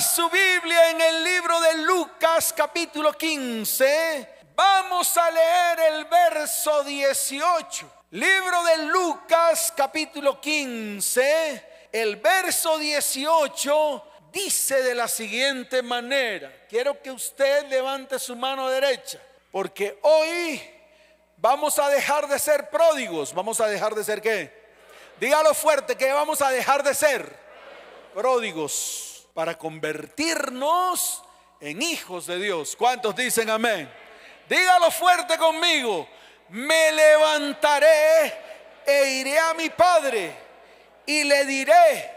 Su Biblia en el libro de Lucas capítulo 15. Vamos a leer el verso 18. Libro de Lucas capítulo 15. El verso 18 dice de la siguiente manera. Quiero que usted levante su mano derecha. Porque hoy vamos a dejar de ser pródigos. Vamos a dejar de ser qué? Dígalo fuerte que vamos a dejar de ser pródigos para convertirnos en hijos de Dios. ¿Cuántos dicen amén? Dígalo fuerte conmigo. Me levantaré e iré a mi padre y le diré,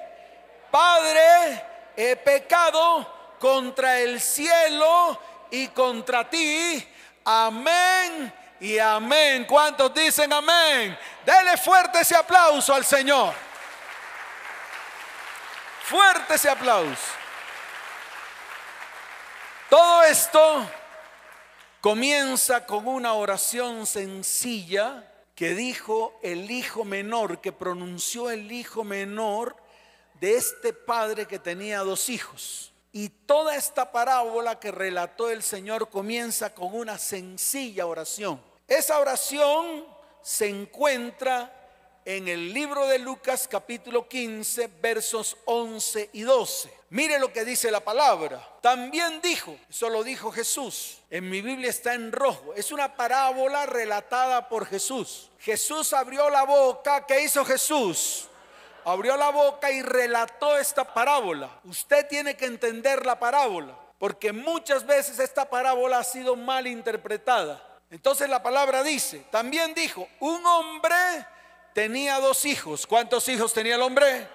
Padre, he pecado contra el cielo y contra ti. Amén y amén. ¿Cuántos dicen amén? Dele fuerte ese aplauso al Señor. Fuerte ese aplauso. Todo esto comienza con una oración sencilla que dijo el hijo menor, que pronunció el hijo menor de este padre que tenía dos hijos. Y toda esta parábola que relató el Señor comienza con una sencilla oración. Esa oración se encuentra en el libro de Lucas capítulo 15 versos 11 y 12. Mire lo que dice la palabra. También dijo, eso lo dijo Jesús. En mi Biblia está en rojo. Es una parábola relatada por Jesús. Jesús abrió la boca. ¿Qué hizo Jesús? Abrió la boca y relató esta parábola. Usted tiene que entender la parábola. Porque muchas veces esta parábola ha sido mal interpretada. Entonces la palabra dice, también dijo, un hombre tenía dos hijos. ¿Cuántos hijos tenía el hombre?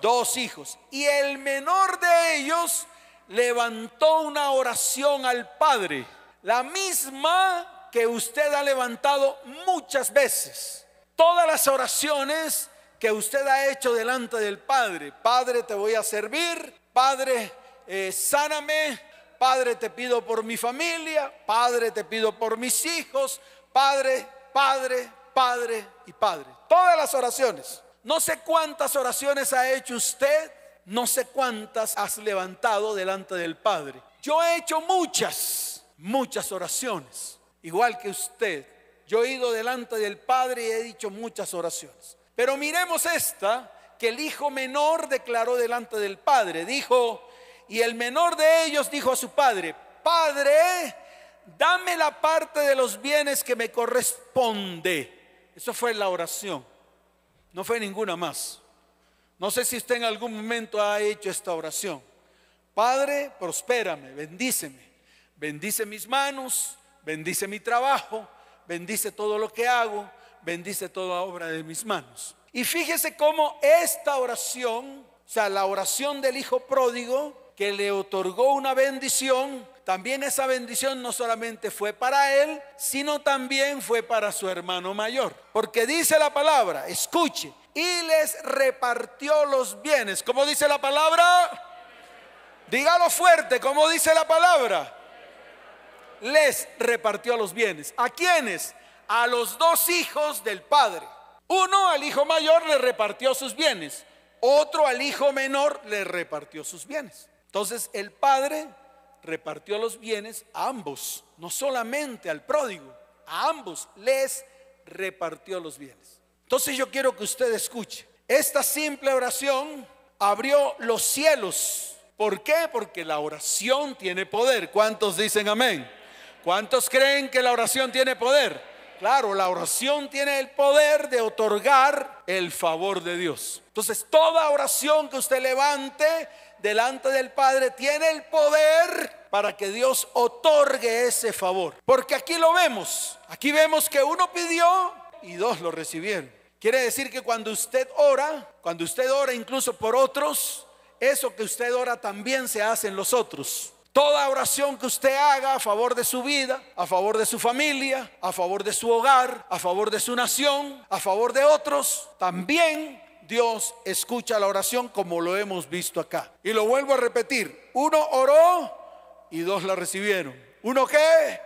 Dos hijos. Y el menor de ellos levantó una oración al Padre, la misma que usted ha levantado muchas veces. Todas las oraciones que usted ha hecho delante del Padre. Padre, te voy a servir. Padre, eh, sáname. Padre, te pido por mi familia, Padre, te pido por mis hijos, Padre, Padre, Padre y Padre. Todas las oraciones. No sé cuántas oraciones ha hecho usted, no sé cuántas has levantado delante del Padre. Yo he hecho muchas, muchas oraciones, igual que usted. Yo he ido delante del Padre y he dicho muchas oraciones. Pero miremos esta que el hijo menor declaró delante del Padre. Dijo, y el menor de ellos dijo a su padre, Padre, dame la parte de los bienes que me corresponde. Eso fue la oración, no fue ninguna más. No sé si usted en algún momento ha hecho esta oración. Padre, prospérame, bendíceme, bendice mis manos, bendice mi trabajo, bendice todo lo que hago, bendice toda obra de mis manos. Y fíjese cómo esta oración, o sea, la oración del hijo pródigo, que le otorgó una bendición, también esa bendición no solamente fue para él, sino también fue para su hermano mayor. Porque dice la palabra, escuche, y les repartió los bienes. ¿Cómo dice la palabra? Dígalo fuerte, ¿cómo dice la palabra? Les repartió los bienes. ¿A quiénes? A los dos hijos del padre. Uno al hijo mayor le repartió sus bienes. Otro al hijo menor le repartió sus bienes. Entonces el padre repartió los bienes a ambos, no solamente al pródigo, a ambos les repartió los bienes. Entonces yo quiero que usted escuche. Esta simple oración abrió los cielos. ¿Por qué? Porque la oración tiene poder. ¿Cuántos dicen amén? ¿Cuántos creen que la oración tiene poder? Claro, la oración tiene el poder de otorgar el favor de Dios. Entonces, toda oración que usted levante delante del Padre tiene el poder para que Dios otorgue ese favor. Porque aquí lo vemos. Aquí vemos que uno pidió y dos lo recibieron. Quiere decir que cuando usted ora, cuando usted ora incluso por otros, eso que usted ora también se hace en los otros. Toda oración que usted haga a favor de su vida, a favor de su familia, a favor de su hogar, a favor de su nación, a favor de otros, también Dios escucha la oración como lo hemos visto acá. Y lo vuelvo a repetir, uno oró y dos la recibieron. ¿Uno qué?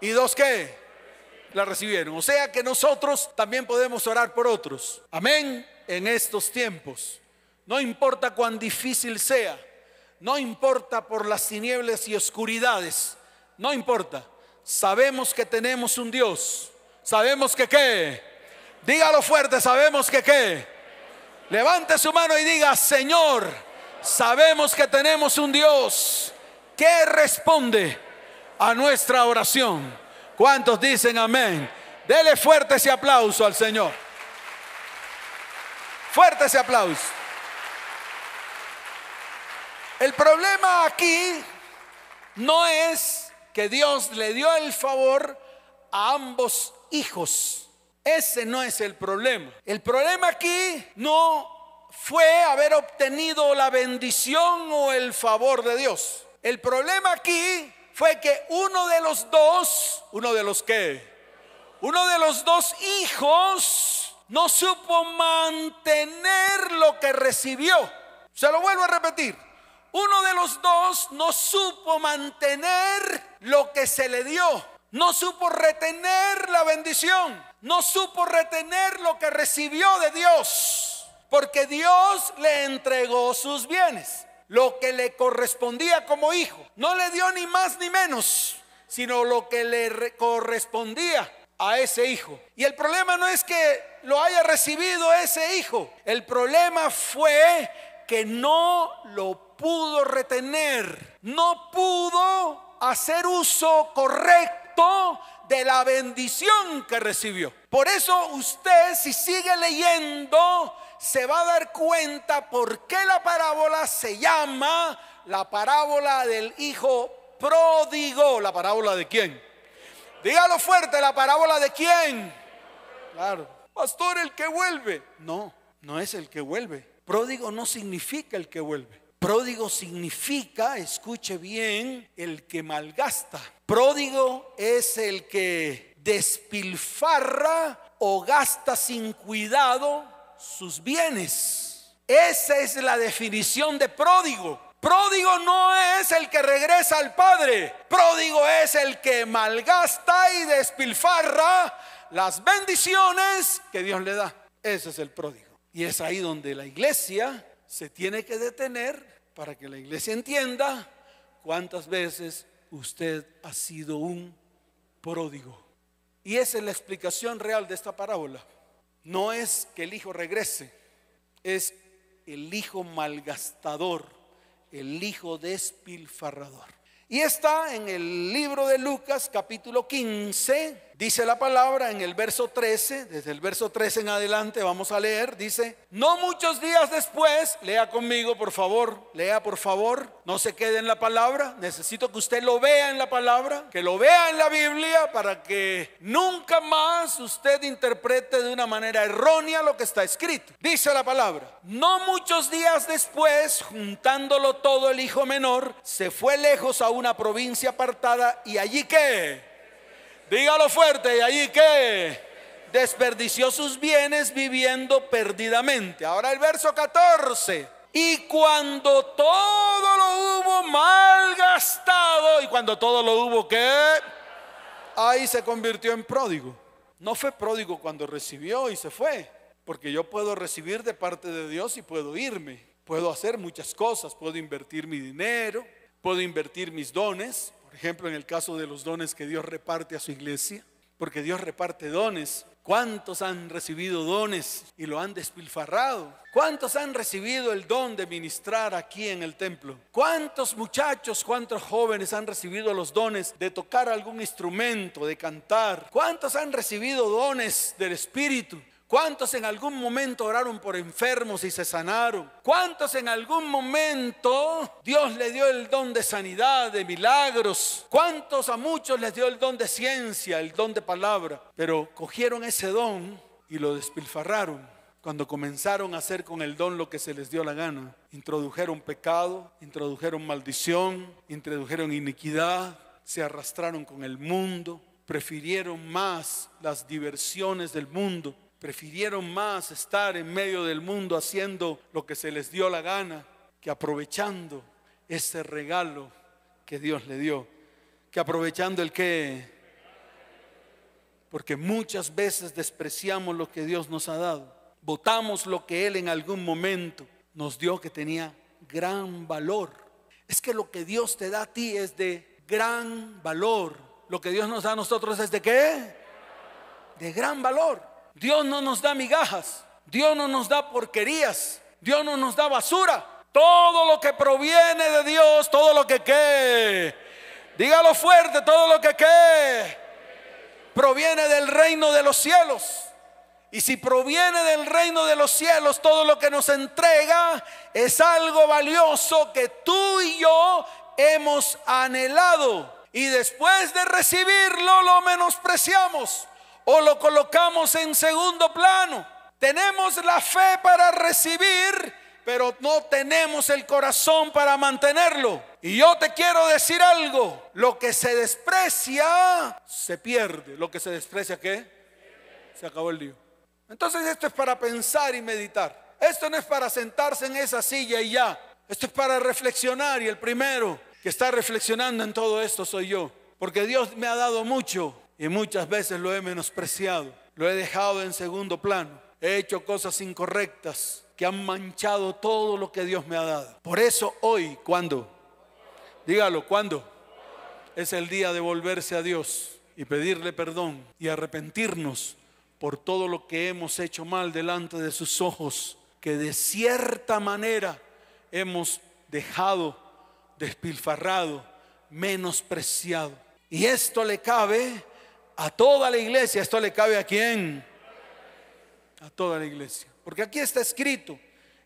¿Y dos qué? La recibieron. O sea que nosotros también podemos orar por otros. Amén. En estos tiempos. No importa cuán difícil sea. no importa por las tinieblas y oscuridades, no importa. Sabemos que tenemos un Dios. Sabemos que qué. Dígalo fuerte, sabemos que qué. Levante su mano y diga, Señor, sabemos que tenemos un Dios que responde a nuestra oración. ¿Cuántos dicen amén? Dele fuerte ese aplauso al Señor. Fuerte ese aplauso. El problema aquí no es que Dios le dio el favor a ambos hijos. Ese no es el problema. El problema aquí no fue haber obtenido la bendición o el favor de Dios. El problema aquí fue que uno de los dos, uno de los que, uno de los dos hijos no supo mantener lo que recibió. Se lo vuelvo a repetir. Uno de los dos no supo mantener lo que se le dio. No supo retener la bendición. No supo retener lo que recibió de Dios. Porque Dios le entregó sus bienes. Lo que le correspondía como hijo. No le dio ni más ni menos. Sino lo que le correspondía a ese hijo. Y el problema no es que lo haya recibido ese hijo. El problema fue que no lo pudo retener, no pudo hacer uso correcto de la bendición que recibió. Por eso usted, si sigue leyendo, se va a dar cuenta por qué la parábola se llama la parábola del hijo pródigo. ¿La parábola de quién? Dígalo fuerte, ¿la parábola de quién? Claro. Pastor, el que vuelve. No, no es el que vuelve. Pródigo no significa el que vuelve. Pródigo significa, escuche bien, el que malgasta. Pródigo es el que despilfarra o gasta sin cuidado sus bienes. Esa es la definición de pródigo. Pródigo no es el que regresa al Padre. Pródigo es el que malgasta y despilfarra las bendiciones que Dios le da. Ese es el pródigo. Y es ahí donde la iglesia se tiene que detener para que la iglesia entienda cuántas veces usted ha sido un pródigo. Y esa es la explicación real de esta parábola. No es que el hijo regrese, es el hijo malgastador, el hijo despilfarrador. Y está en el libro de Lucas capítulo 15 Dice la palabra en el verso 13, desde el verso 13 en adelante vamos a leer, dice, no muchos días después, lea conmigo por favor, lea por favor, no se quede en la palabra, necesito que usted lo vea en la palabra, que lo vea en la Biblia para que nunca más usted interprete de una manera errónea lo que está escrito. Dice la palabra, no muchos días después, juntándolo todo el hijo menor, se fue lejos a una provincia apartada y allí que Dígalo fuerte, y allí que desperdició sus bienes viviendo perdidamente. Ahora el verso 14. Y cuando todo lo hubo malgastado, y cuando todo lo hubo que, ahí se convirtió en pródigo. No fue pródigo cuando recibió y se fue, porque yo puedo recibir de parte de Dios y puedo irme. Puedo hacer muchas cosas, puedo invertir mi dinero, puedo invertir mis dones, por ejemplo, en el caso de los dones que Dios reparte a su iglesia, porque Dios reparte dones. ¿Cuántos han recibido dones y lo han despilfarrado? ¿Cuántos han recibido el don de ministrar aquí en el templo? ¿Cuántos muchachos, cuántos jóvenes han recibido los dones de tocar algún instrumento, de cantar? ¿Cuántos han recibido dones del Espíritu? ¿Cuántos en algún momento oraron por enfermos y se sanaron? ¿Cuántos en algún momento Dios le dio el don de sanidad, de milagros? ¿Cuántos a muchos les dio el don de ciencia, el don de palabra? Pero cogieron ese don y lo despilfarraron. Cuando comenzaron a hacer con el don lo que se les dio la gana, introdujeron pecado, introdujeron maldición, introdujeron iniquidad, se arrastraron con el mundo, prefirieron más las diversiones del mundo prefirieron más estar en medio del mundo haciendo lo que se les dio la gana que aprovechando ese regalo que Dios le dio, que aprovechando el que, porque muchas veces despreciamos lo que Dios nos ha dado, votamos lo que Él en algún momento nos dio que tenía gran valor. Es que lo que Dios te da a ti es de gran valor. Lo que Dios nos da a nosotros es de qué? De gran valor. Dios no nos da migajas. Dios no nos da porquerías. Dios no nos da basura. Todo lo que proviene de Dios, todo lo que qué. Dígalo fuerte, todo lo que qué. Proviene del reino de los cielos. Y si proviene del reino de los cielos, todo lo que nos entrega es algo valioso que tú y yo hemos anhelado. Y después de recibirlo lo menospreciamos o lo colocamos en segundo plano. Tenemos la fe para recibir, pero no tenemos el corazón para mantenerlo. Y yo te quiero decir algo, lo que se desprecia se pierde. Lo que se desprecia, ¿qué? Se acabó el lío. Entonces esto es para pensar y meditar. Esto no es para sentarse en esa silla y ya. Esto es para reflexionar y el primero que está reflexionando en todo esto soy yo. Porque Dios me ha dado mucho y muchas veces lo he menospreciado. Lo he dejado en segundo plano. He hecho cosas incorrectas que han manchado todo lo que Dios me ha dado. Por eso hoy, ¿cuándo? Dígalo, ¿cuándo? Es el día de volverse a Dios y pedirle perdón y arrepentirnos por todo lo que hemos hecho mal delante de sus ojos, que de cierta manera hemos dejado, despilfarrado, menospreciado. Y esto le cabe a toda la iglesia. ¿Esto le cabe a quién? A toda la iglesia. Porque aquí está escrito,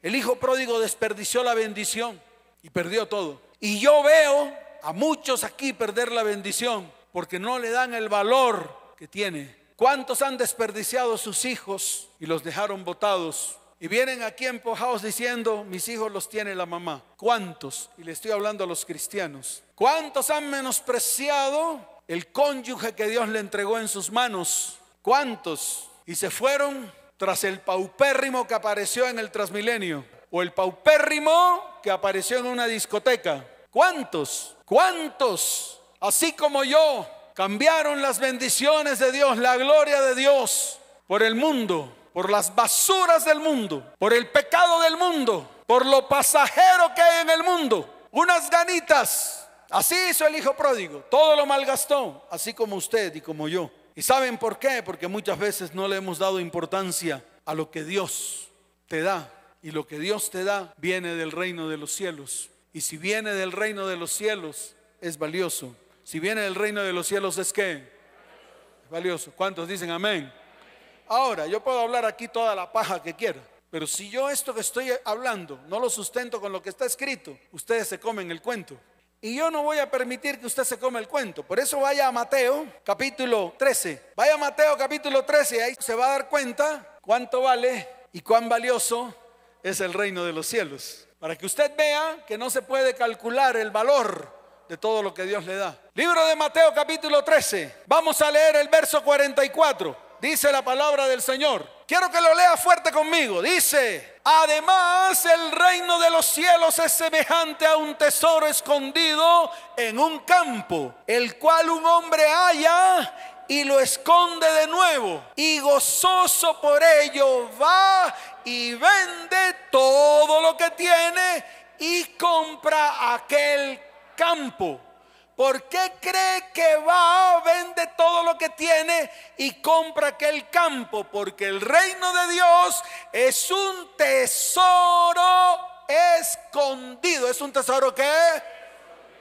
el hijo pródigo desperdició la bendición y perdió todo. Y yo veo a muchos aquí perder la bendición porque no le dan el valor que tiene ¿Cuántos han desperdiciado sus hijos y los dejaron botados? Y vienen aquí empujados diciendo, mis hijos los tiene la mamá. ¿Cuántos? Y le estoy hablando a los cristianos. ¿Cuántos han menospreciado el cónyuge que Dios le entregó en sus manos? ¿Cuántos? Y se fueron tras el paupérrimo que apareció en el Transmilenio o el paupérrimo que apareció en una discoteca. ¿Cuántos? ¿Cuántos? Así como yo, Cambiaron las bendiciones de Dios, la gloria de Dios por el mundo, por las basuras del mundo, por el pecado del mundo, por lo pasajero que hay en el mundo. Unas ganitas. Así hizo el hijo pródigo. Todo lo malgastó, así como usted y como yo. ¿Y saben por qué? Porque muchas veces no le hemos dado importancia a lo que Dios te da. Y lo que Dios te da viene del reino de los cielos. Y si viene del reino de los cielos, es valioso. Si viene del reino de los cielos es que es valioso. ¿Cuántos dicen amén? Ahora, yo puedo hablar aquí toda la paja que quiera, pero si yo esto que estoy hablando no lo sustento con lo que está escrito, ustedes se comen el cuento. Y yo no voy a permitir que usted se come el cuento. Por eso vaya a Mateo capítulo 13. Vaya a Mateo capítulo 13 y ahí se va a dar cuenta cuánto vale y cuán valioso es el reino de los cielos. Para que usted vea que no se puede calcular el valor de todo lo que Dios le da. Libro de Mateo capítulo 13. Vamos a leer el verso 44. Dice la palabra del Señor. Quiero que lo lea fuerte conmigo. Dice, además el reino de los cielos es semejante a un tesoro escondido en un campo, el cual un hombre halla y lo esconde de nuevo. Y gozoso por ello va y vende todo lo que tiene y compra aquel campo. ¿Por qué cree que va, vende todo lo que tiene y compra aquel campo? Porque el reino de Dios es un tesoro escondido. Es un tesoro que,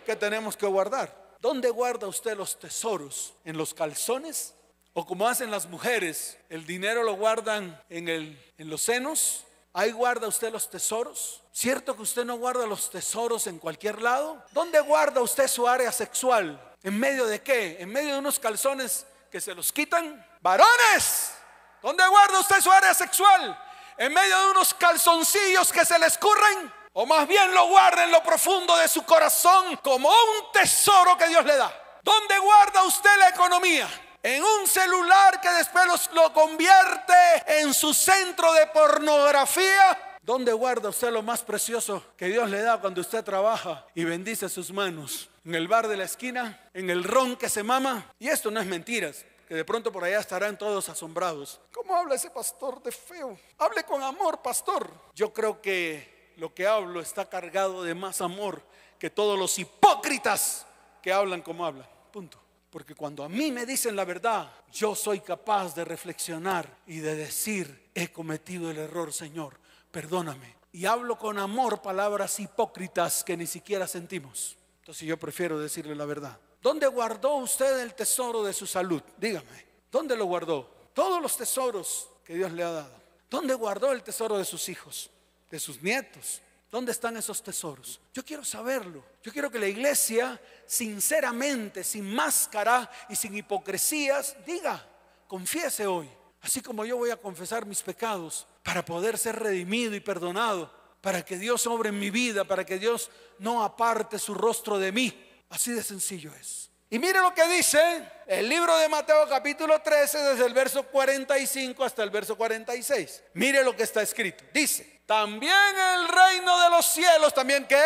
que tenemos que guardar. ¿Dónde guarda usted los tesoros? ¿En los calzones? ¿O como hacen las mujeres? ¿El dinero lo guardan en, el, en los senos? Ahí guarda usted los tesoros. ¿Cierto que usted no guarda los tesoros en cualquier lado? ¿Dónde guarda usted su área sexual? ¿En medio de qué? ¿En medio de unos calzones que se los quitan? Varones, ¿dónde guarda usted su área sexual? ¿En medio de unos calzoncillos que se le escurren? ¿O más bien lo guarda en lo profundo de su corazón como un tesoro que Dios le da? ¿Dónde guarda usted la economía? En un celular que después lo convierte en su centro de pornografía. ¿Dónde guarda usted lo más precioso que Dios le da cuando usted trabaja y bendice sus manos? ¿En el bar de la esquina? ¿En el ron que se mama? Y esto no es mentiras, que de pronto por allá estarán todos asombrados. ¿Cómo habla ese pastor de feo? Hable con amor, pastor. Yo creo que lo que hablo está cargado de más amor que todos los hipócritas que hablan como hablan. Punto. Porque cuando a mí me dicen la verdad, yo soy capaz de reflexionar y de decir, he cometido el error, Señor, perdóname. Y hablo con amor palabras hipócritas que ni siquiera sentimos. Entonces yo prefiero decirle la verdad. ¿Dónde guardó usted el tesoro de su salud? Dígame, ¿dónde lo guardó? Todos los tesoros que Dios le ha dado. ¿Dónde guardó el tesoro de sus hijos, de sus nietos, ¿Dónde están esos tesoros? Yo quiero saberlo. Yo quiero que la iglesia, sinceramente, sin máscara y sin hipocresías, diga, confiese hoy. Así como yo voy a confesar mis pecados para poder ser redimido y perdonado, para que Dios obre en mi vida, para que Dios no aparte su rostro de mí. Así de sencillo es. Y mire lo que dice el libro de Mateo capítulo 13 desde el verso 45 hasta el verso 46. Mire lo que está escrito. Dice, también el reino de los cielos, también que,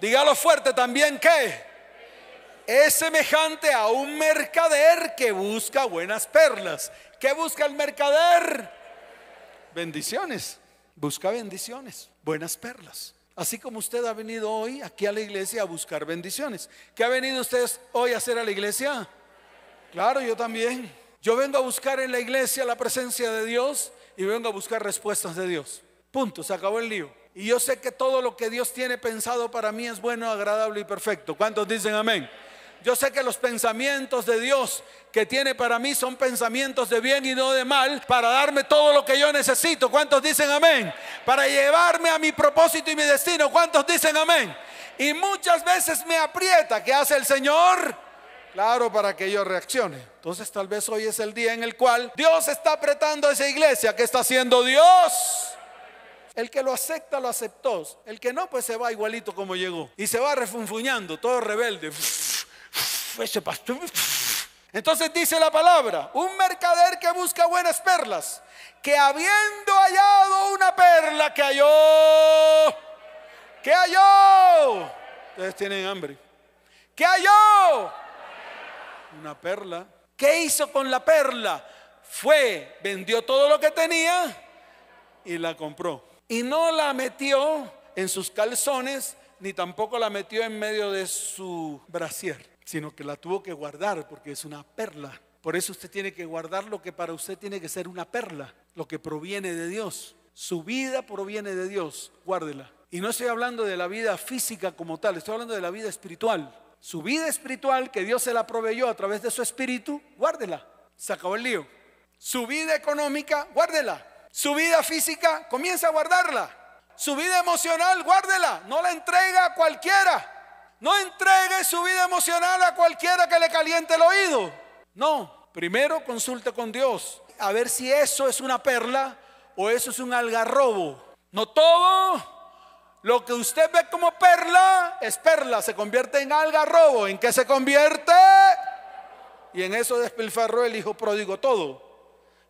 dígalo fuerte, también que, es semejante a un mercader que busca buenas perlas. ¿Qué busca el mercader? Bendiciones. Busca bendiciones, buenas perlas. Así como usted ha venido hoy aquí a la iglesia a buscar bendiciones. ¿Qué ha venido usted hoy a hacer a la iglesia? Claro, yo también. Yo vengo a buscar en la iglesia la presencia de Dios y vengo a buscar respuestas de Dios. Punto, se acabó el lío. Y yo sé que todo lo que Dios tiene pensado para mí es bueno, agradable y perfecto. ¿Cuántos dicen amén? Yo sé que los pensamientos de Dios que tiene para mí son pensamientos de bien y no de mal, para darme todo lo que yo necesito. ¿Cuántos dicen amén? Para llevarme a mi propósito y mi destino. ¿Cuántos dicen amén? Y muchas veces me aprieta. ¿Qué hace el Señor? Claro, para que yo reaccione. Entonces tal vez hoy es el día en el cual Dios está apretando a esa iglesia. ¿Qué está haciendo Dios? El que lo acepta, lo aceptó. El que no, pues se va igualito como llegó. Y se va refunfuñando, todo rebelde. Ese pastor. Entonces dice la palabra, un mercader que busca buenas perlas, que habiendo hallado una perla que halló, que halló, ustedes tienen hambre, que halló una perla. ¿Qué hizo con la perla? Fue, vendió todo lo que tenía y la compró. Y no la metió en sus calzones, ni tampoco la metió en medio de su brasier, sino que la tuvo que guardar porque es una perla. Por eso usted tiene que guardar lo que para usted tiene que ser una perla, lo que proviene de Dios. Su vida proviene de Dios, guárdela. Y no estoy hablando de la vida física como tal, estoy hablando de la vida espiritual. Su vida espiritual que Dios se la proveyó a través de su espíritu, guárdela. Se acabó el lío. Su vida económica, guárdela. Su vida física, comienza a guardarla. Su vida emocional, guárdela. No la entrega a cualquiera. No entregue su vida emocional a cualquiera que le caliente el oído. No, primero consulte con Dios. A ver si eso es una perla o eso es un algarrobo. No todo lo que usted ve como perla es perla, se convierte en algarrobo. ¿En qué se convierte? Y en eso despilfarró el hijo pródigo todo.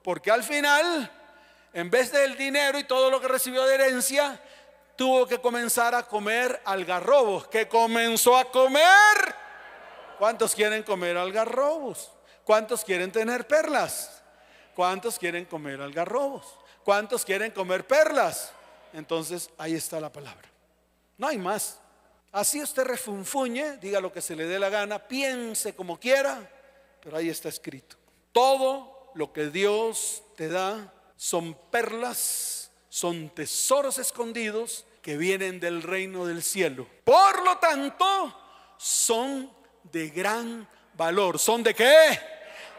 Porque al final en vez del dinero y todo lo que recibió de herencia, tuvo que comenzar a comer algarrobos. ¿Qué comenzó a comer? ¿Cuántos quieren comer algarrobos? ¿Cuántos quieren tener perlas? ¿Cuántos quieren comer algarrobos? ¿Cuántos quieren comer perlas? Entonces ahí está la palabra. No hay más. Así usted refunfuñe, diga lo que se le dé la gana, piense como quiera, pero ahí está escrito. Todo lo que Dios te da son perlas, son tesoros escondidos que vienen del reino del cielo. Por lo tanto, son de gran valor. ¿Son de qué?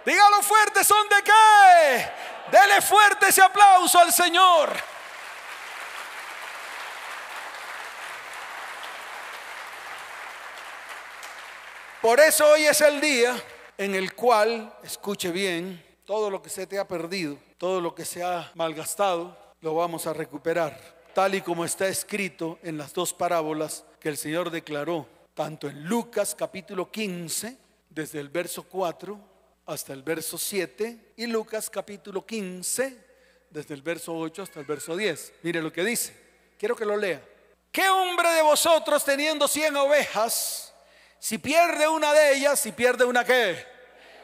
Dígalo fuerte, ¿son de qué? Dele fuerte ese aplauso al Señor. Por eso hoy es el día en el cual, escuche bien, todo lo que se te ha perdido, todo lo que se ha malgastado, lo vamos a recuperar, tal y como está escrito en las dos parábolas que el Señor declaró, tanto en Lucas capítulo 15, desde el verso 4 hasta el verso 7, y Lucas capítulo 15, desde el verso 8 hasta el verso 10. Mire lo que dice, quiero que lo lea. ¿Qué hombre de vosotros teniendo 100 ovejas, si pierde una de ellas, si pierde una qué?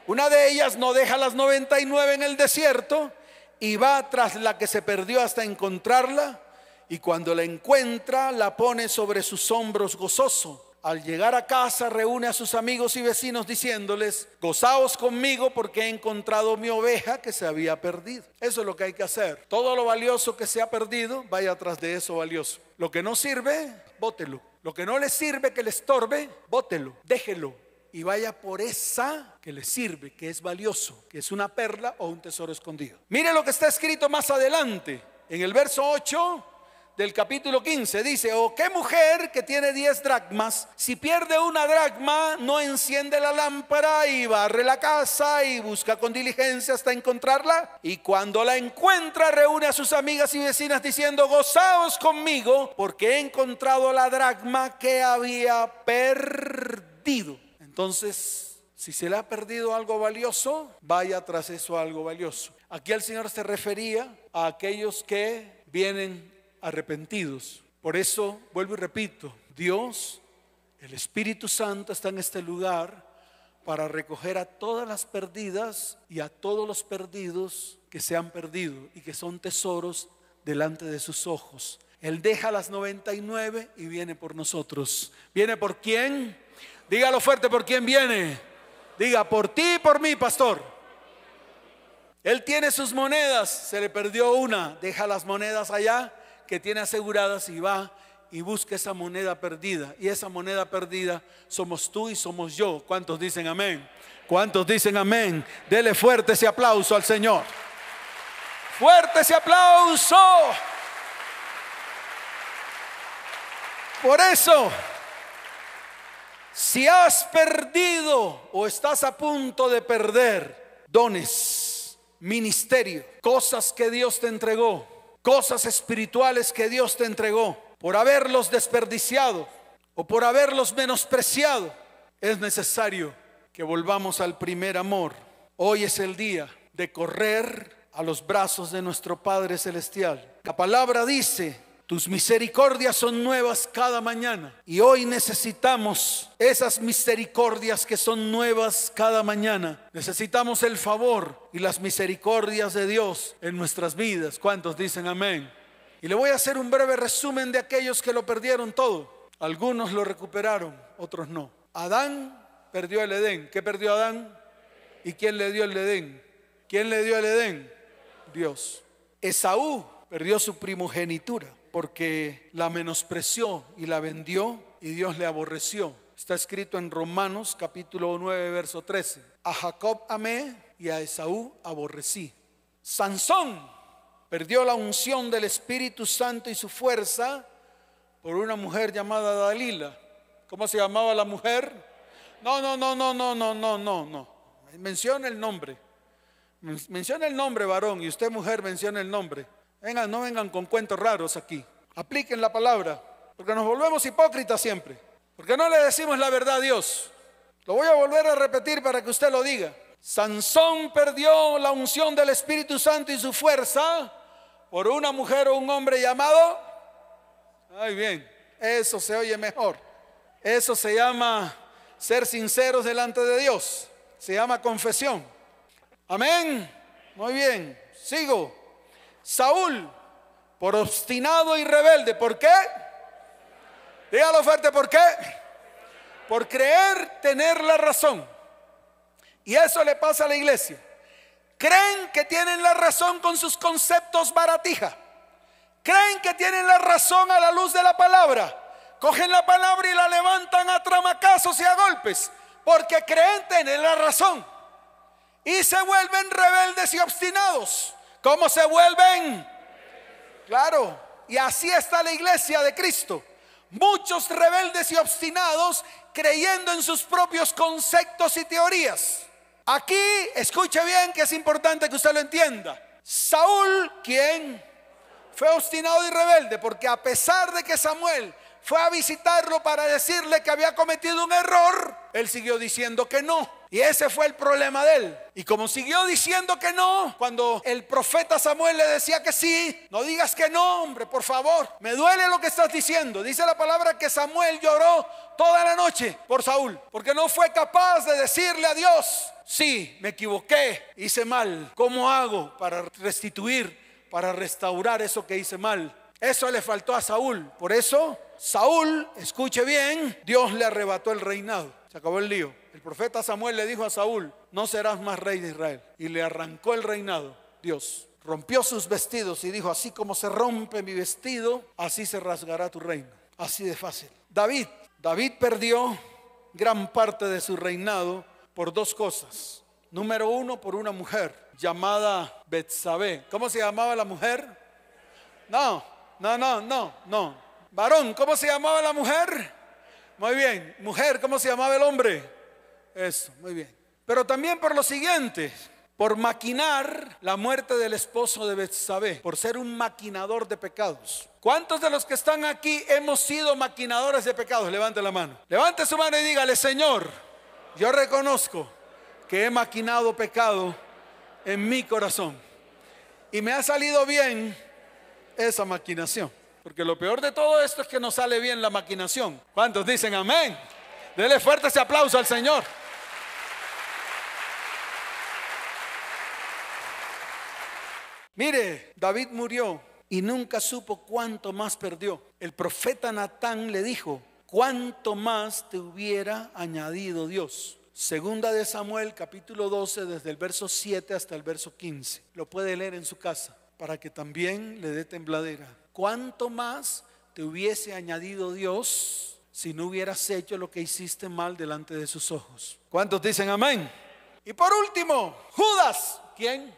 Una de ellas no deja las 99 en el desierto y va tras la que se perdió hasta encontrarla. y cuando la encuentra la pone sobre sus hombros gozoso. Al llegar a casa reúne a sus amigos y vecinos diciéndoles, gozaos conmigo porque he encontrado mi oveja que se había perdido. Eso es lo que hay que hacer. Todo lo valioso que se ha perdido, vaya atrás de eso valioso. Lo que no sirve, bótelo. Lo que no le sirve, que le estorbe, bótelo, déjelo. Y vaya por esa que le sirve, que es valioso, que es una perla o un tesoro escondido. Mire lo que está escrito más adelante, en el verso 8 del capítulo 15 dice, o oh, qué mujer que tiene 10 dracmas, si pierde una dracma, no enciende la lámpara y barre la casa y busca con diligencia hasta encontrarla. Y cuando la encuentra, reúne a sus amigas y vecinas diciendo, gozaos conmigo porque he encontrado la dracma que había perdido. Entonces, si se le ha perdido algo valioso, vaya tras eso algo valioso. Aquí el Señor se refería a aquellos que vienen arrepentidos. Por eso, vuelvo y repito, Dios, el Espíritu Santo está en este lugar para recoger a todas las perdidas y a todos los perdidos que se han perdido y que son tesoros delante de sus ojos. Él deja las 99 y viene por nosotros. ¿Viene por quién? Dígalo fuerte, ¿por quién viene? Diga, por ti y por mí, pastor. Él tiene sus monedas, se le perdió una, deja las monedas allá que tiene aseguradas y va y busca esa moneda perdida. Y esa moneda perdida somos tú y somos yo. ¿Cuántos dicen amén? ¿Cuántos dicen amén? Dele fuerte ese aplauso al Señor. Fuerte ese aplauso. Por eso, si has perdido o estás a punto de perder dones, ministerio, cosas que Dios te entregó, cosas espirituales que Dios te entregó, por haberlos desperdiciado o por haberlos menospreciado, es necesario que volvamos al primer amor. Hoy es el día de correr a los brazos de nuestro Padre Celestial. La palabra dice tus misericordias son nuevas cada mañana. Y hoy necesitamos esas misericordias que son nuevas cada mañana. Necesitamos el favor y las misericordias de Dios en nuestras vidas. ¿Cuántos dicen amén? Y le voy a hacer un breve resumen de aquellos que lo perdieron todo. Algunos lo recuperaron, otros no. Adán perdió el Edén. ¿Qué perdió Adán? ¿Y quién le dio el Edén? ¿Quién le dio el Edén? Dios. Esaú perdió su primogenitura porque la menospreció y la vendió y Dios le aborreció. Está escrito en Romanos capítulo 9, verso 13. A Jacob amé y a Esaú aborrecí. Sansón perdió la unción del Espíritu Santo y su fuerza por una mujer llamada Dalila. ¿Cómo se llamaba la mujer? No, no, no, no, no, no, no, no, no. Menciona el nombre. Menciona el nombre, varón, y usted, mujer, menciona el nombre. Vengan, no vengan con cuentos raros aquí. Apliquen la palabra, porque nos volvemos hipócritas siempre. Porque no le decimos la verdad a Dios. Lo voy a volver a repetir para que usted lo diga. Sansón perdió la unción del Espíritu Santo y su fuerza por una mujer o un hombre llamado. Ay, bien, eso se oye mejor. Eso se llama ser sinceros delante de Dios. Se llama confesión. Amén. Muy bien, sigo. Saúl, por obstinado y rebelde. ¿Por qué? Dígalo fuerte, ¿por qué? Por creer tener la razón. Y eso le pasa a la iglesia. Creen que tienen la razón con sus conceptos baratija. Creen que tienen la razón a la luz de la palabra. Cogen la palabra y la levantan a tramacazos y a golpes. Porque creen tener la razón. Y se vuelven rebeldes y obstinados. ¿Cómo se vuelven? Claro, y así está la iglesia de Cristo. Muchos rebeldes y obstinados creyendo en sus propios conceptos y teorías. Aquí, escuche bien que es importante que usted lo entienda. Saúl, quien fue obstinado y rebelde, porque a pesar de que Samuel fue a visitarlo para decirle que había cometido un error, él siguió diciendo que no. Y ese fue el problema de él. Y como siguió diciendo que no, cuando el profeta Samuel le decía que sí, no digas que no, hombre, por favor. Me duele lo que estás diciendo. Dice la palabra que Samuel lloró toda la noche por Saúl, porque no fue capaz de decirle a Dios, sí, me equivoqué, hice mal. ¿Cómo hago para restituir, para restaurar eso que hice mal? Eso le faltó a Saúl. Por eso, Saúl, escuche bien, Dios le arrebató el reinado. Se acabó el lío. El profeta Samuel le dijo a Saúl, no serás más rey de Israel. Y le arrancó el reinado. Dios rompió sus vestidos y dijo, así como se rompe mi vestido, así se rasgará tu reino. Así de fácil. David, David perdió gran parte de su reinado por dos cosas. Número uno, por una mujer llamada Betsabé. ¿Cómo se llamaba la mujer? No, no, no, no, no. Varón, ¿cómo se llamaba la mujer? Muy bien. Mujer, ¿cómo se llamaba el hombre? Eso, muy bien. Pero también por lo siguiente, por maquinar la muerte del esposo de Betsabé, por ser un maquinador de pecados. ¿Cuántos de los que están aquí hemos sido maquinadores de pecados? Levante la mano. Levante su mano y dígale, Señor, yo reconozco que he maquinado pecado en mi corazón. Y me ha salido bien esa maquinación. Porque lo peor de todo esto es que no sale bien la maquinación. ¿Cuántos dicen amén? Dele fuerte ese aplauso al Señor. Mire, David murió y nunca supo cuánto más perdió. El profeta Natán le dijo, cuánto más te hubiera añadido Dios. Segunda de Samuel capítulo 12 desde el verso 7 hasta el verso 15. Lo puede leer en su casa para que también le dé tembladera. ¿Cuánto más te hubiese añadido Dios si no hubieras hecho lo que hiciste mal delante de sus ojos? ¿Cuántos dicen amén? Y por último, Judas. ¿Quién?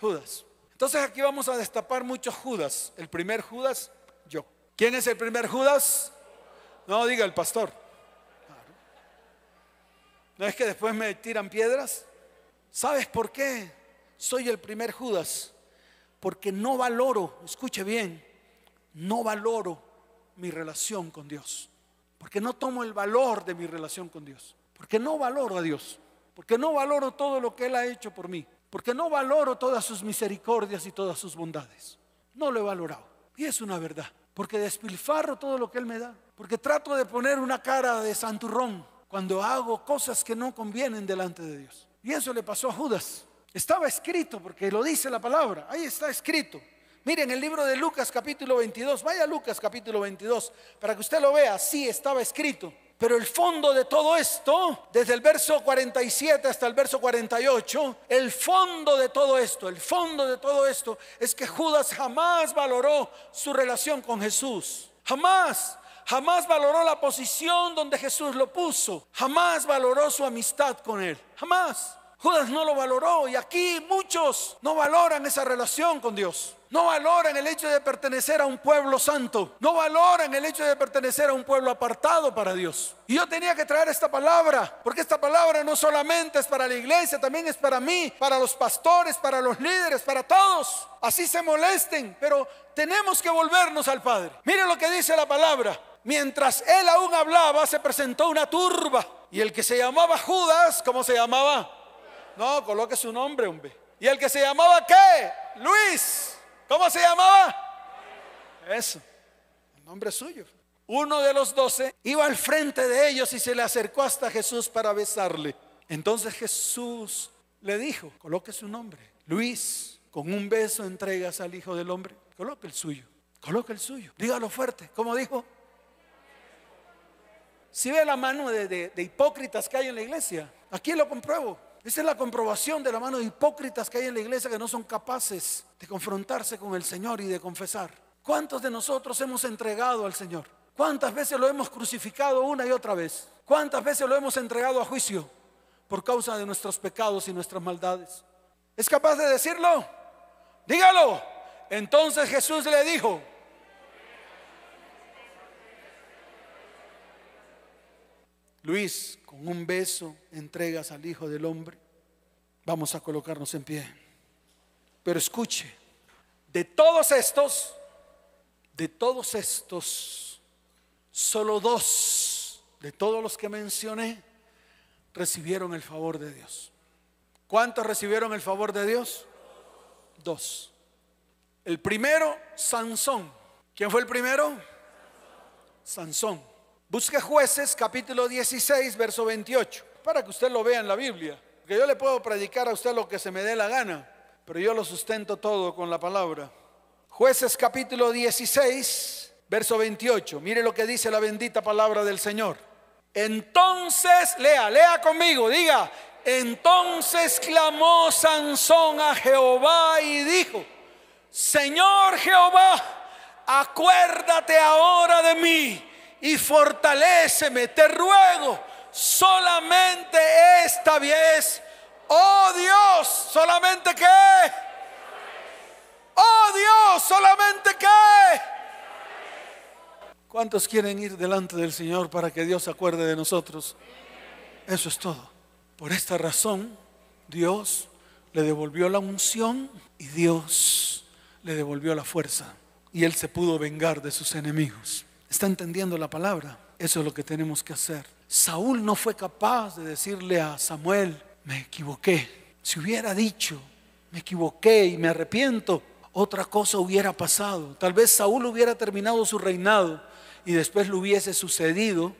Judas. Entonces aquí vamos a destapar muchos Judas. El primer Judas, yo. ¿Quién es el primer Judas? No, diga el pastor. ¿No es que después me tiran piedras? ¿Sabes por qué soy el primer Judas? Porque no valoro, escuche bien, no valoro mi relación con Dios. Porque no tomo el valor de mi relación con Dios. Porque no valoro a Dios. Porque no valoro todo lo que Él ha hecho por mí. Porque no valoro todas sus misericordias y todas sus bondades. No lo he valorado. Y es una verdad. Porque despilfarro todo lo que Él me da. Porque trato de poner una cara de santurrón cuando hago cosas que no convienen delante de Dios. Y eso le pasó a Judas. Estaba escrito, porque lo dice la palabra, ahí está escrito. Miren el libro de Lucas capítulo 22, vaya Lucas capítulo 22, para que usted lo vea, sí estaba escrito. Pero el fondo de todo esto, desde el verso 47 hasta el verso 48, el fondo de todo esto, el fondo de todo esto es que Judas jamás valoró su relación con Jesús. Jamás. Jamás valoró la posición donde Jesús lo puso. Jamás valoró su amistad con él. Jamás. Judas no lo valoró y aquí muchos no valoran esa relación con Dios. No valoran el hecho de pertenecer a un pueblo santo. No valoran el hecho de pertenecer a un pueblo apartado para Dios. Y yo tenía que traer esta palabra, porque esta palabra no solamente es para la iglesia, también es para mí, para los pastores, para los líderes, para todos. Así se molesten, pero tenemos que volvernos al Padre. Miren lo que dice la palabra. Mientras él aún hablaba, se presentó una turba. Y el que se llamaba Judas, ¿cómo se llamaba? No, coloque su nombre, hombre. ¿Y el que se llamaba qué? Luis. ¿Cómo se llamaba? Eso. El nombre suyo. Uno de los doce iba al frente de ellos y se le acercó hasta Jesús para besarle. Entonces Jesús le dijo, coloque su nombre. Luis, con un beso entregas al Hijo del Hombre. Coloque el suyo. Coloque el suyo. Dígalo fuerte. ¿Cómo dijo? Si ve la mano de, hipócritas que hay en la iglesia, aquí lo compruebo. Esa es la comprobación de la mano de hipócritas que hay en la iglesia que no son capaces de confrontarse con el Señor y de confesar. ¿Cuántos de nosotros hemos entregado al Señor? ¿Cuántas veces lo hemos crucificado una y otra vez? ¿Cuántas veces lo hemos entregado a juicio por causa de nuestros pecados y nuestras maldades? ¿Es capaz de decirlo? Dígalo. Entonces Jesús le dijo, Luis, con un beso entregas al Hijo del Hombre. Vamos a colocarnos en pie. Pero escuche, de todos estos, de todos estos, solo dos de todos los que mencioné recibieron el favor de Dios. ¿Cuántos recibieron el favor de Dios? Dos. El primero, Sansón. ¿Quién fue el primero? Sansón. Busque jueces capítulo 16, verso 28, para que usted lo vea en la Biblia. Porque yo le puedo predicar a usted lo que se me dé la gana, pero yo lo sustento todo con la palabra. Jueces capítulo 16, verso 28. Mire lo que dice la bendita palabra del Señor. Entonces, lea, lea conmigo, diga, entonces clamó Sansón a Jehová y dijo, Señor Jehová, acuérdate ahora de mí y fortaléceme, te ruego, solamente esta vez, oh Dios, solamente que, oh Dios, solamente que. ¿Cuántos quieren ir delante del Señor para que Dios se acuerde de nosotros? Eso es todo. Por esta razón, Dios le devolvió la unción y Dios le devolvió la fuerza. Y él se pudo vengar de sus enemigos. ¿Está entendiendo la palabra? Eso es lo que tenemos que hacer. Saúl no fue capaz de decirle a Samuel, me equivoqué. Si hubiera dicho, me equivoqué y me arrepiento, otra cosa hubiera pasado. Tal vez Saúl hubiera terminado su reinado y después le hubiese sucedido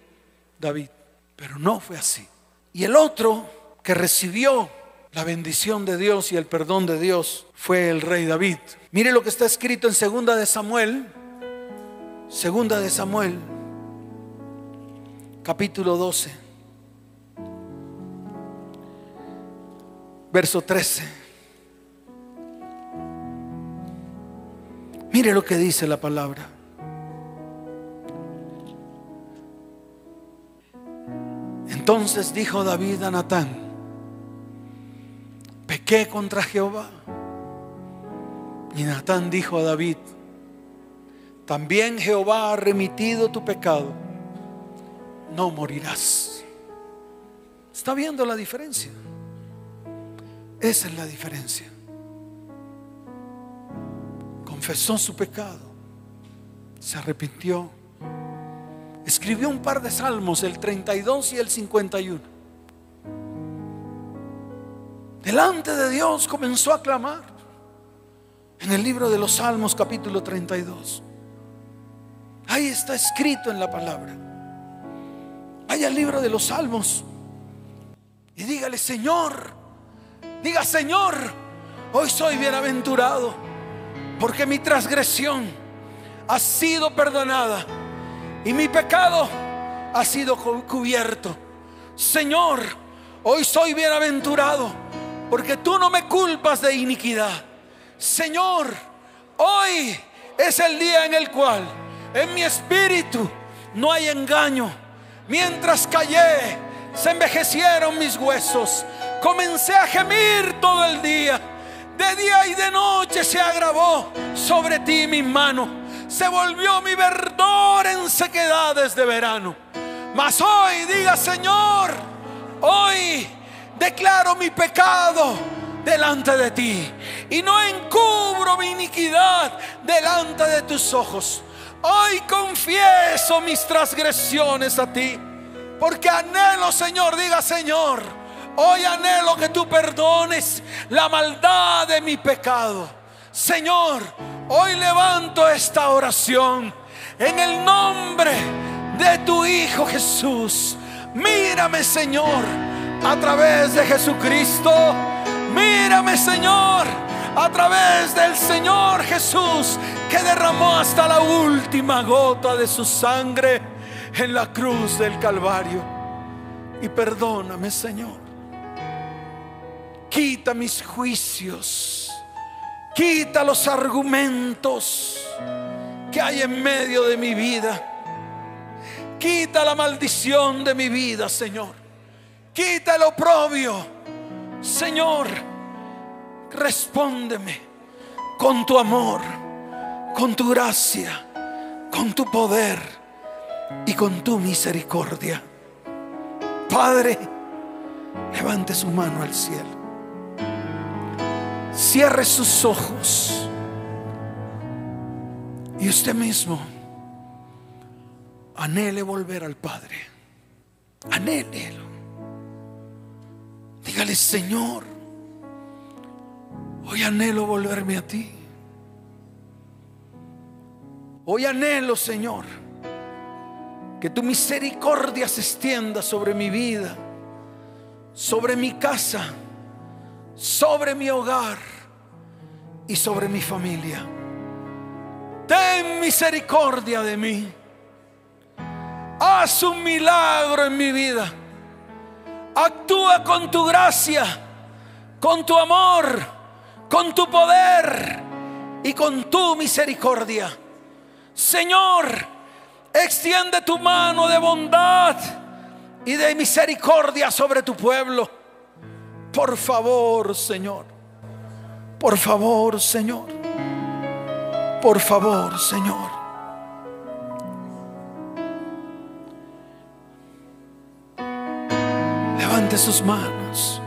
David. Pero no fue así. Y el otro que recibió la bendición de Dios y el perdón de Dios fue el rey David. Mire lo que está escrito en segunda de Samuel, segunda de Samuel, capítulo 12, verso 13. Mire lo que dice la palabra. Entonces dijo David a Natán, pequé contra Jehová. Y Natán dijo a David, también Jehová ha remitido tu pecado, no morirás. ¿Está viendo la diferencia? Esa es la diferencia. Confesó su pecado, se arrepintió escribió un par de salmos, el 32 y el 51. Delante de Dios comenzó a clamar en el libro de los Salmos capítulo 32. Ahí está escrito en la palabra. Vaya al libro de los Salmos y dígale, Señor, diga, Señor, hoy soy bienaventurado porque mi transgresión ha sido perdonada y mi pecado ha sido cubierto. Señor, hoy soy bienaventurado porque tú no me culpas de iniquidad. Señor, hoy es el día en el cual en mi espíritu no hay engaño. Mientras callé, se envejecieron mis huesos. Comencé a gemir todo el día. De día y de noche se agravó sobre ti mi mano se volvió mi verdor en sequedades de verano. Mas hoy diga, Señor, hoy declaro mi pecado delante de ti y no encubro mi iniquidad delante de tus ojos. Hoy confieso mis transgresiones a ti, porque anhelo, Señor, diga, Señor, hoy anhelo que tú perdones la maldad de mi pecado. Señor, Hoy levanto esta oración en el nombre de tu Hijo Jesús. Mírame, Señor, a través de Jesucristo. Mírame, Señor, a través del Señor Jesús que derramó hasta la última gota de su sangre en la cruz del Calvario. Y perdóname, Señor. Quita mis juicios Quita los argumentos que hay en medio de mi vida. Quita la maldición de mi vida, Señor. Quita el oprobio. Señor, respóndeme con tu amor, con tu gracia, con tu poder y con tu misericordia. Padre, levante su mano al cielo. Cierre sus ojos. Y usted mismo anhele volver al Padre. Anhélelo. Dígale, Señor, hoy anhelo volverme a ti. Hoy anhelo, Señor, que tu misericordia se extienda sobre mi vida, sobre mi casa sobre mi hogar y sobre mi familia. ten misericordia de mí. Haz un milagro en mi vida. Actúa con tu gracia, con tu amor, con tu poder y con tu misericordia. Señor, extiende tu mano de bondad y de misericordia sobre tu pueblo. Por favor, Señor. Por favor, Señor. Por favor, Señor. Levante sus manos.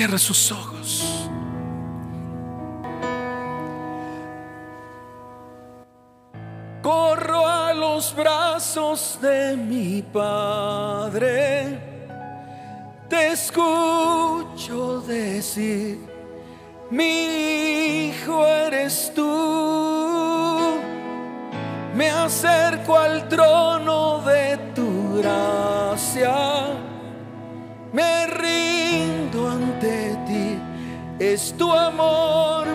Cierre sus ojos. Corro a los brazos de mi Padre. Te escucho decir, mi hijo eres tú. Me acerco al trono de tu gracia. Es tu amor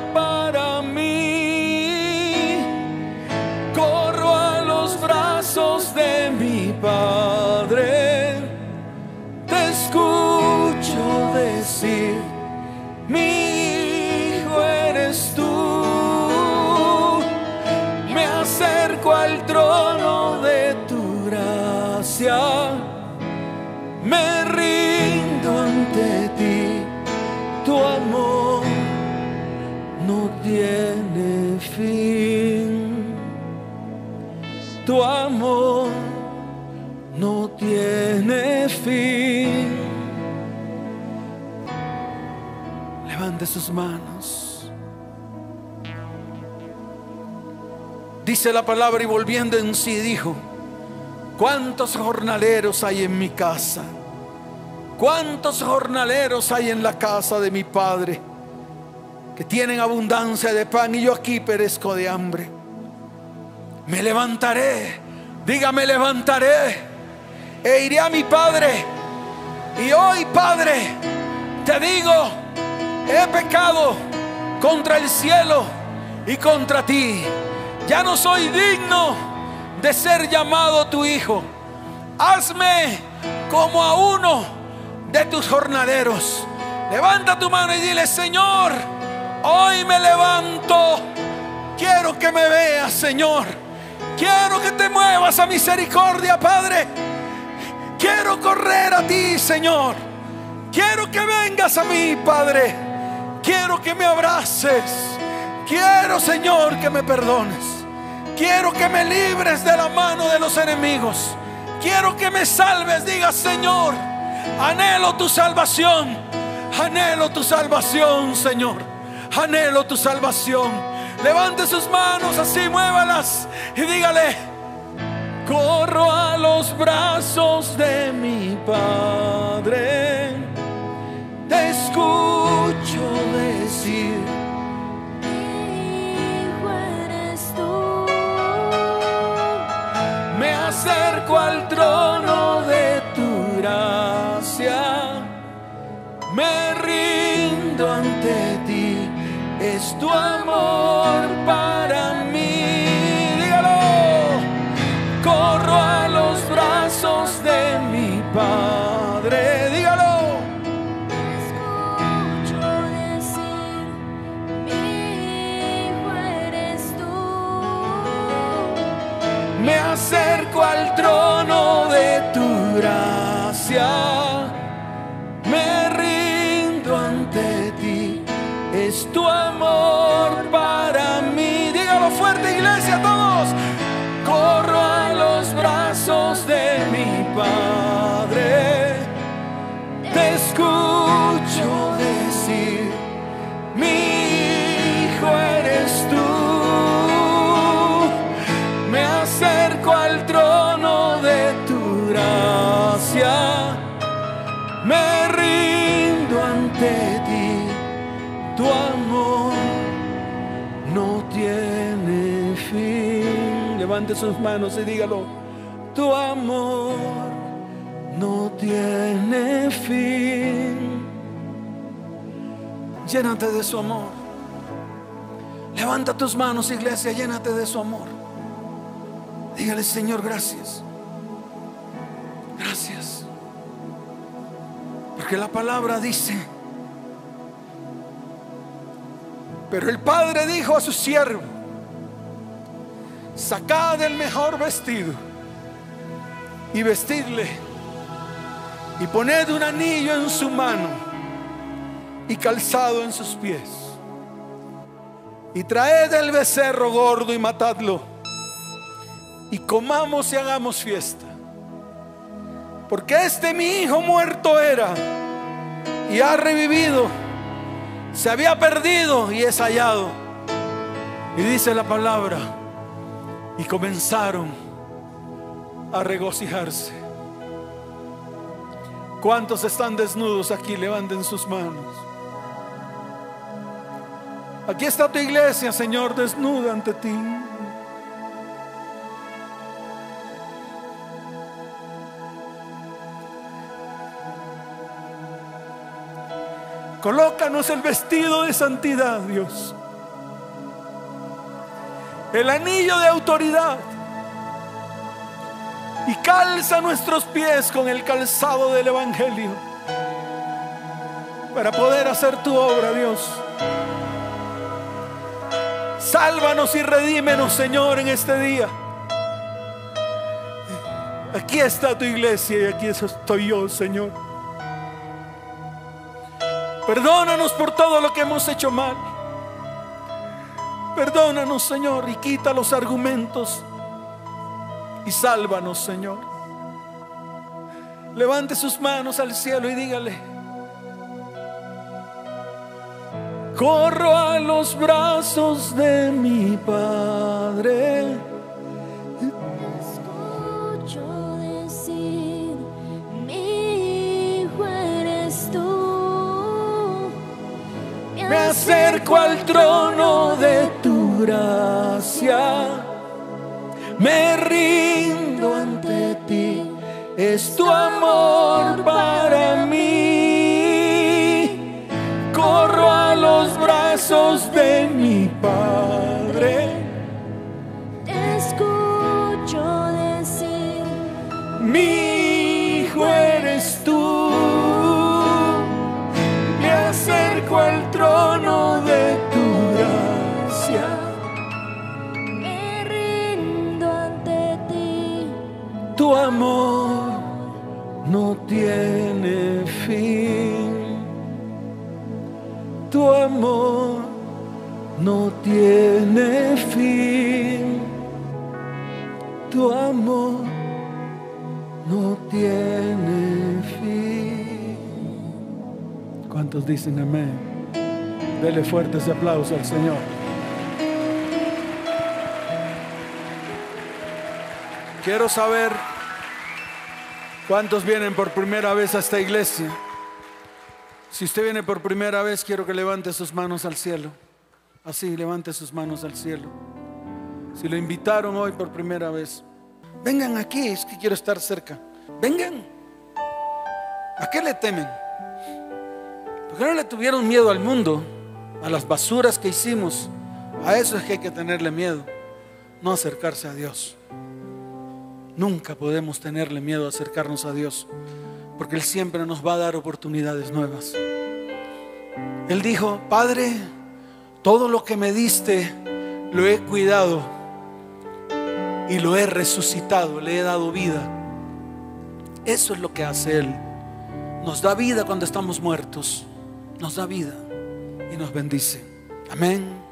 fin. Levante sus manos. Dice la palabra y volviendo en sí dijo, ¿cuántos jornaleros hay en mi casa? ¿Cuántos jornaleros hay en la casa de mi padre que tienen abundancia de pan y yo aquí perezco de hambre? Me levantaré, dígame levantaré e iré a mi padre. Y hoy, Padre, te digo, he pecado contra el cielo y contra ti. Ya no soy digno de ser llamado tu hijo. Hazme como a uno de tus jornaleros. Levanta tu mano y dile, Señor, hoy me levanto. Quiero que me veas, Señor. Quiero que te muevas a misericordia, Padre. Quiero correr a ti, Señor. Quiero que vengas a mí, Padre. Quiero que me abraces. Quiero, Señor, que me perdones. Quiero que me libres de la mano de los enemigos. Quiero que me salves. Diga, Señor, anhelo tu salvación. Anhelo tu salvación, Señor. Anhelo tu salvación. Levante sus manos así, muévalas y dígale, corro a los brazos de mi Padre. Te escucho decir, Hijo eres tú. me acerco al trono de tu gracia. Me rindo ante ti, es tu amor Tu amor no tiene fin. Levante sus manos y dígalo. Tu amor no tiene fin. Llénate de su amor. Levanta tus manos, iglesia, llénate de su amor. Dígale, Señor, gracias. Gracias. Porque la palabra dice, pero el Padre dijo a su siervo, sacad el mejor vestido y vestidle y poned un anillo en su mano y calzado en sus pies. Y traed el becerro gordo y matadlo. Y comamos y hagamos fiesta. Porque este mi hijo muerto era y ha revivido. Se había perdido y es hallado. Y dice la palabra. Y comenzaron a regocijarse. ¿Cuántos están desnudos aquí? Levanten sus manos. Aquí está tu iglesia, Señor, desnuda ante ti. Colócanos el vestido de santidad, Dios. El anillo de autoridad. Y calza nuestros pies con el calzado del Evangelio. Para poder hacer tu obra, Dios. Sálvanos y redímenos, Señor, en este día. Aquí está tu iglesia y aquí estoy yo, Señor. Perdónanos por todo lo que hemos hecho mal. Perdónanos, Señor, y quita los argumentos. Y sálvanos, Señor. Levante sus manos al cielo y dígale. Corro a los brazos de mi Padre. Al trono de tu gracia. Me rindo ante ti. Es tu amor para mí. Corro a los brazos de mi Padre. Escucho decir, Mi ¿Cuántos dicen amén? Dele fuerte ese aplauso al Señor. Quiero saber cuántos vienen por primera vez a esta iglesia. Si usted viene por primera vez, quiero que levante sus manos al cielo. Así, levante sus manos al cielo. Si lo invitaron hoy por primera vez, vengan aquí, es que quiero estar cerca. Vengan. ¿A qué le temen? ¿Por no le tuvieron miedo al mundo? A las basuras que hicimos. A eso es que hay que tenerle miedo. No acercarse a Dios. Nunca podemos tenerle miedo a acercarnos a Dios, porque Él siempre nos va a dar oportunidades nuevas. Él dijo, Padre, todo lo que me diste lo he cuidado y lo he resucitado, le he dado vida. Eso es lo que hace Él. Nos da vida cuando estamos muertos, nos da vida y nos bendice. Amén.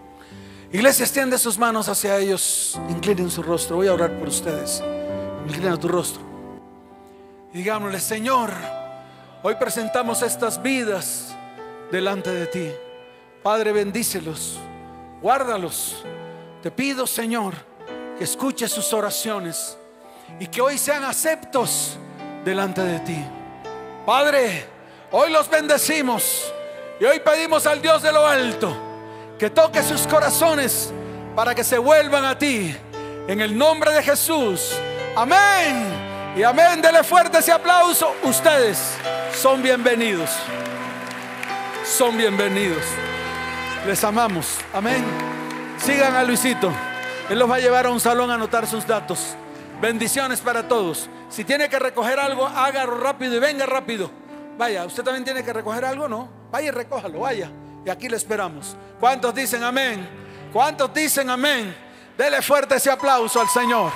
Iglesia, extiende sus manos hacia ellos, inclinen su rostro. Voy a orar por ustedes. Inclina tu rostro. Digámosle, Señor, hoy presentamos estas vidas delante de ti. Padre, bendícelos, guárdalos. Te pido, Señor, que escuches sus oraciones y que hoy sean aceptos delante de ti. Padre, hoy los bendecimos y hoy pedimos al Dios de lo alto que toque sus corazones para que se vuelvan a ti. En el nombre de Jesús. Amén. Y amén. Dele fuerte ese aplauso. Ustedes son bienvenidos. Son bienvenidos. Les amamos. Amén. Sigan a Luisito. Él los va a llevar a un salón a anotar sus datos. Bendiciones para todos. Si tiene que recoger algo, hágalo rápido y venga rápido. Vaya, usted también tiene que recoger algo, ¿no? Vaya y recójalo, vaya. Y aquí le esperamos. ¿Cuántos dicen amén? ¿Cuántos dicen amén? Dele fuerte ese aplauso al Señor.